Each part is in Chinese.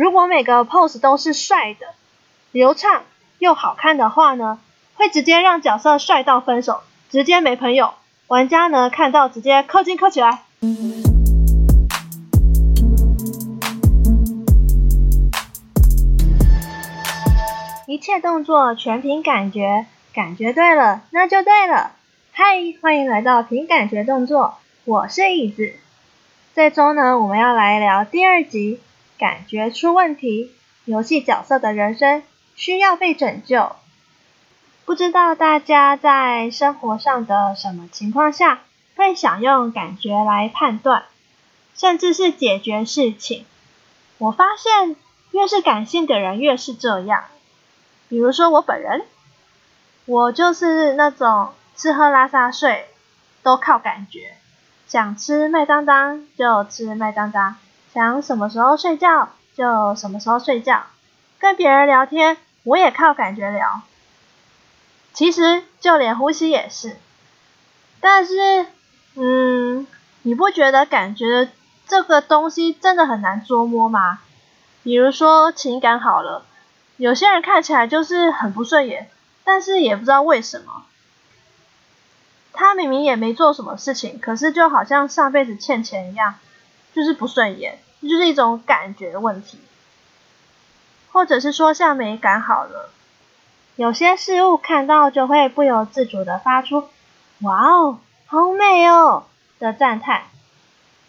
如果每个 pose 都是帅的、流畅又好看的话呢，会直接让角色帅到分手，直接没朋友。玩家呢看到直接氪金氪起来。一切动作全凭感觉，感觉对了，那就对了。嗨，欢迎来到凭感觉动作，我是椅子。这周呢，我们要来聊第二集，感觉出问题，游戏角色的人生需要被拯救。不知道大家在生活上的什么情况下，会想用感觉来判断，甚至是解决事情。我发现，越是感性的人，越是这样。比如说我本人，我就是那种吃喝拉撒睡都靠感觉，想吃麦当当就吃麦当当，想什么时候睡觉就什么时候睡觉，跟别人聊天我也靠感觉聊。其实就连呼吸也是，但是，嗯，你不觉得感觉这个东西真的很难捉摸吗？比如说情感好了。有些人看起来就是很不顺眼，但是也不知道为什么。他明明也没做什么事情，可是就好像上辈子欠钱一样，就是不顺眼，就是一种感觉问题。或者是说像美感好了，有些事物看到就会不由自主的发出“哇哦，好美哦”的赞叹，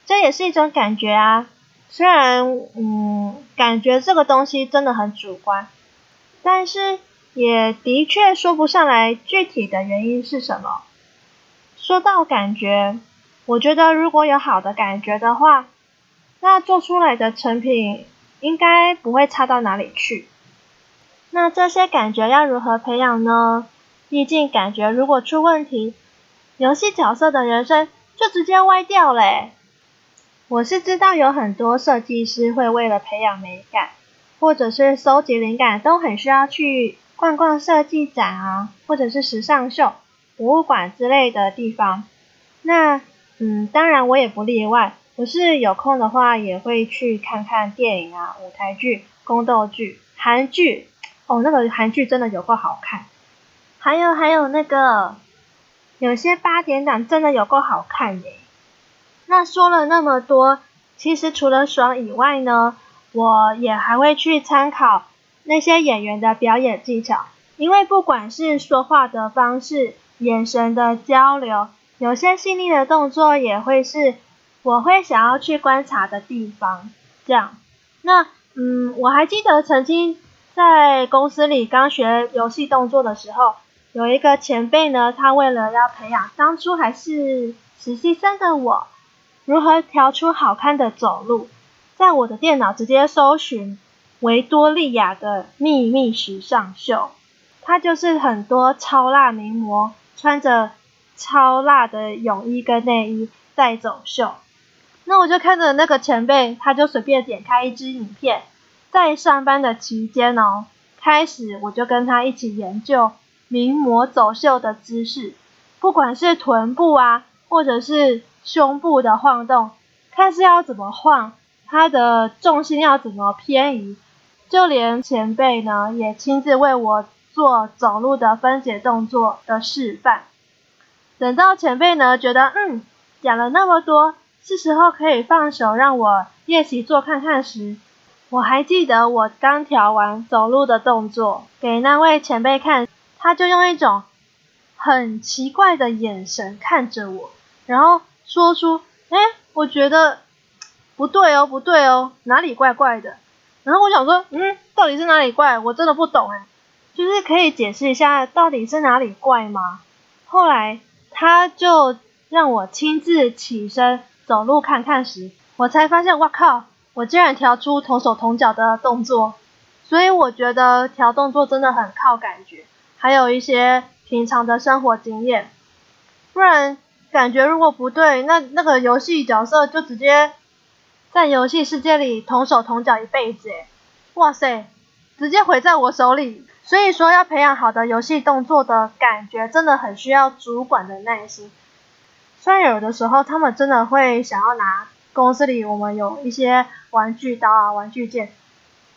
这也是一种感觉啊。虽然，嗯，感觉这个东西真的很主观。但是也的确说不上来具体的原因是什么。说到感觉，我觉得如果有好的感觉的话，那做出来的成品应该不会差到哪里去。那这些感觉要如何培养呢？毕竟感觉如果出问题，游戏角色的人生就直接歪掉嘞。我是知道有很多设计师会为了培养美感。或者是搜集灵感，都很需要去逛逛设计展啊，或者是时尚秀、博物馆之类的地方。那，嗯，当然我也不例外。我是有空的话，也会去看看电影啊、舞台剧、宫斗剧、韩剧。哦，那个韩剧真的有够好看。还有还有那个，有些八点档真的有够好看耶。那说了那么多，其实除了爽以外呢？我也还会去参考那些演员的表演技巧，因为不管是说话的方式、眼神的交流，有些细腻的动作也会是我会想要去观察的地方。这样，那嗯，我还记得曾经在公司里刚学游戏动作的时候，有一个前辈呢，他为了要培养当初还是实习生的我，如何调出好看的走路。在我的电脑直接搜寻维多利亚的秘密时尚秀，它就是很多超辣名模穿着超辣的泳衣跟内衣在走秀。那我就看着那个前辈，他就随便点开一支影片，在上班的期间哦，开始我就跟他一起研究名模走秀的姿势，不管是臀部啊，或者是胸部的晃动，看是要怎么晃。他的重心要怎么偏移，就连前辈呢也亲自为我做走路的分解动作的示范。等到前辈呢觉得嗯讲了那么多，是时候可以放手让我练习做看看时，我还记得我刚调完走路的动作给那位前辈看，他就用一种很奇怪的眼神看着我，然后说出：“哎，我觉得。”不对哦，不对哦，哪里怪怪的？然后我想说，嗯，到底是哪里怪？我真的不懂哎，就是可以解释一下到底是哪里怪吗？后来他就让我亲自起身走路看看时，我才发现，哇靠，我竟然调出同手同脚的动作。所以我觉得调动作真的很靠感觉，还有一些平常的生活经验。不然感觉如果不对，那那个游戏角色就直接。在游戏世界里同手同脚一辈子，哇塞，直接毁在我手里。所以说，要培养好的游戏动作的感觉，真的很需要主管的耐心。虽然有的时候他们真的会想要拿公司里我们有一些玩具刀啊、玩具剑，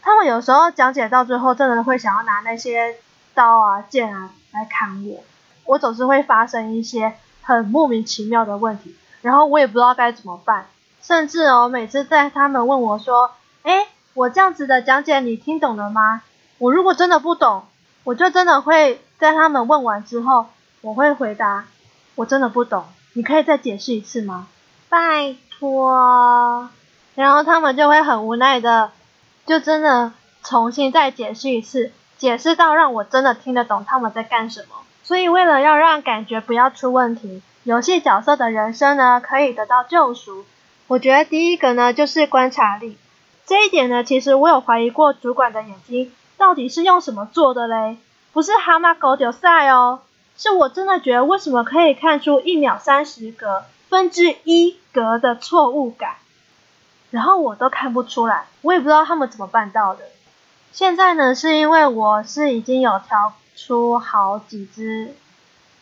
他们有时候讲解到最后，真的会想要拿那些刀啊、剑啊来砍我，我总是会发生一些很莫名其妙的问题，然后我也不知道该怎么办。甚至哦，每次在他们问我说：“诶，我这样子的讲解你听懂了吗？”我如果真的不懂，我就真的会在他们问完之后，我会回答：“我真的不懂，你可以再解释一次吗？拜托。”然后他们就会很无奈的。就真的重新再解释一次，解释到让我真的听得懂他们在干什么。所以为了要让感觉不要出问题，游戏角色的人生呢可以得到救赎。我觉得第一个呢就是观察力，这一点呢其实我有怀疑过主管的眼睛到底是用什么做的嘞？不是蛤蟆狗丢赛哦，是我真的觉得为什么可以看出一秒三十格分之一格的错误感。然后我都看不出来，我也不知道他们怎么办到的。现在呢，是因为我是已经有调出好几只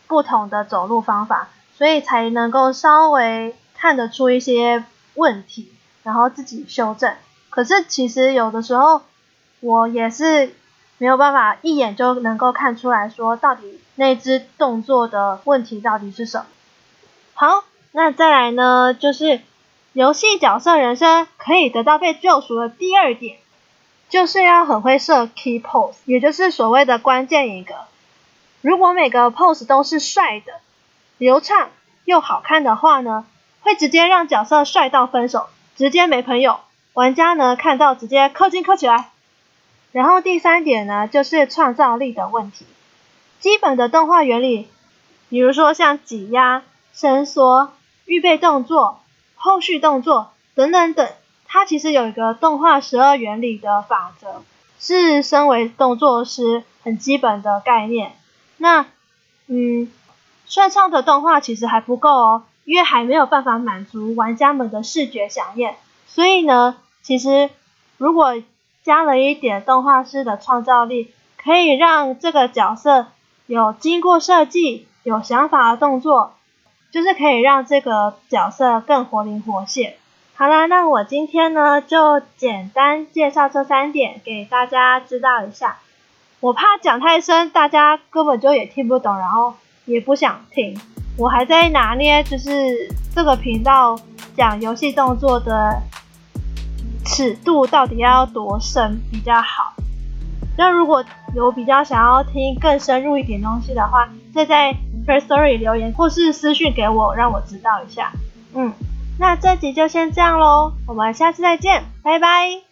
不同的走路方法，所以才能够稍微看得出一些问题，然后自己修正。可是其实有的时候我也是没有办法一眼就能够看出来说到底那只动作的问题到底是什么。好，那再来呢，就是。游戏角色人生可以得到被救赎的第二点，就是要很会设 key pose，也就是所谓的关键一个。如果每个 pose 都是帅的、流畅又好看的话呢，会直接让角色帅到分手，直接没朋友。玩家呢看到直接氪金氪起来。然后第三点呢，就是创造力的问题。基本的动画原理，比如说像挤压、伸缩、预备动作。后续动作等等等，它其实有一个动画十二原理的法则，是身为动作师很基本的概念。那，嗯，顺畅的动画其实还不够哦，因为还没有办法满足玩家们的视觉饗宴。所以呢，其实如果加了一点动画师的创造力，可以让这个角色有经过设计、有想法的动作。就是可以让这个角色更活灵活现。好啦，那我今天呢就简单介绍这三点给大家知道一下。我怕讲太深，大家根本就也听不懂，然后也不想听。我还在拿捏，就是这个频道讲游戏动作的尺度到底要多深比较好。那如果有比较想要听更深入一点东西的话，再在。Firstory 留言或是私讯给我，让我知道一下。嗯，那这集就先这样喽，我们下次再见，拜拜。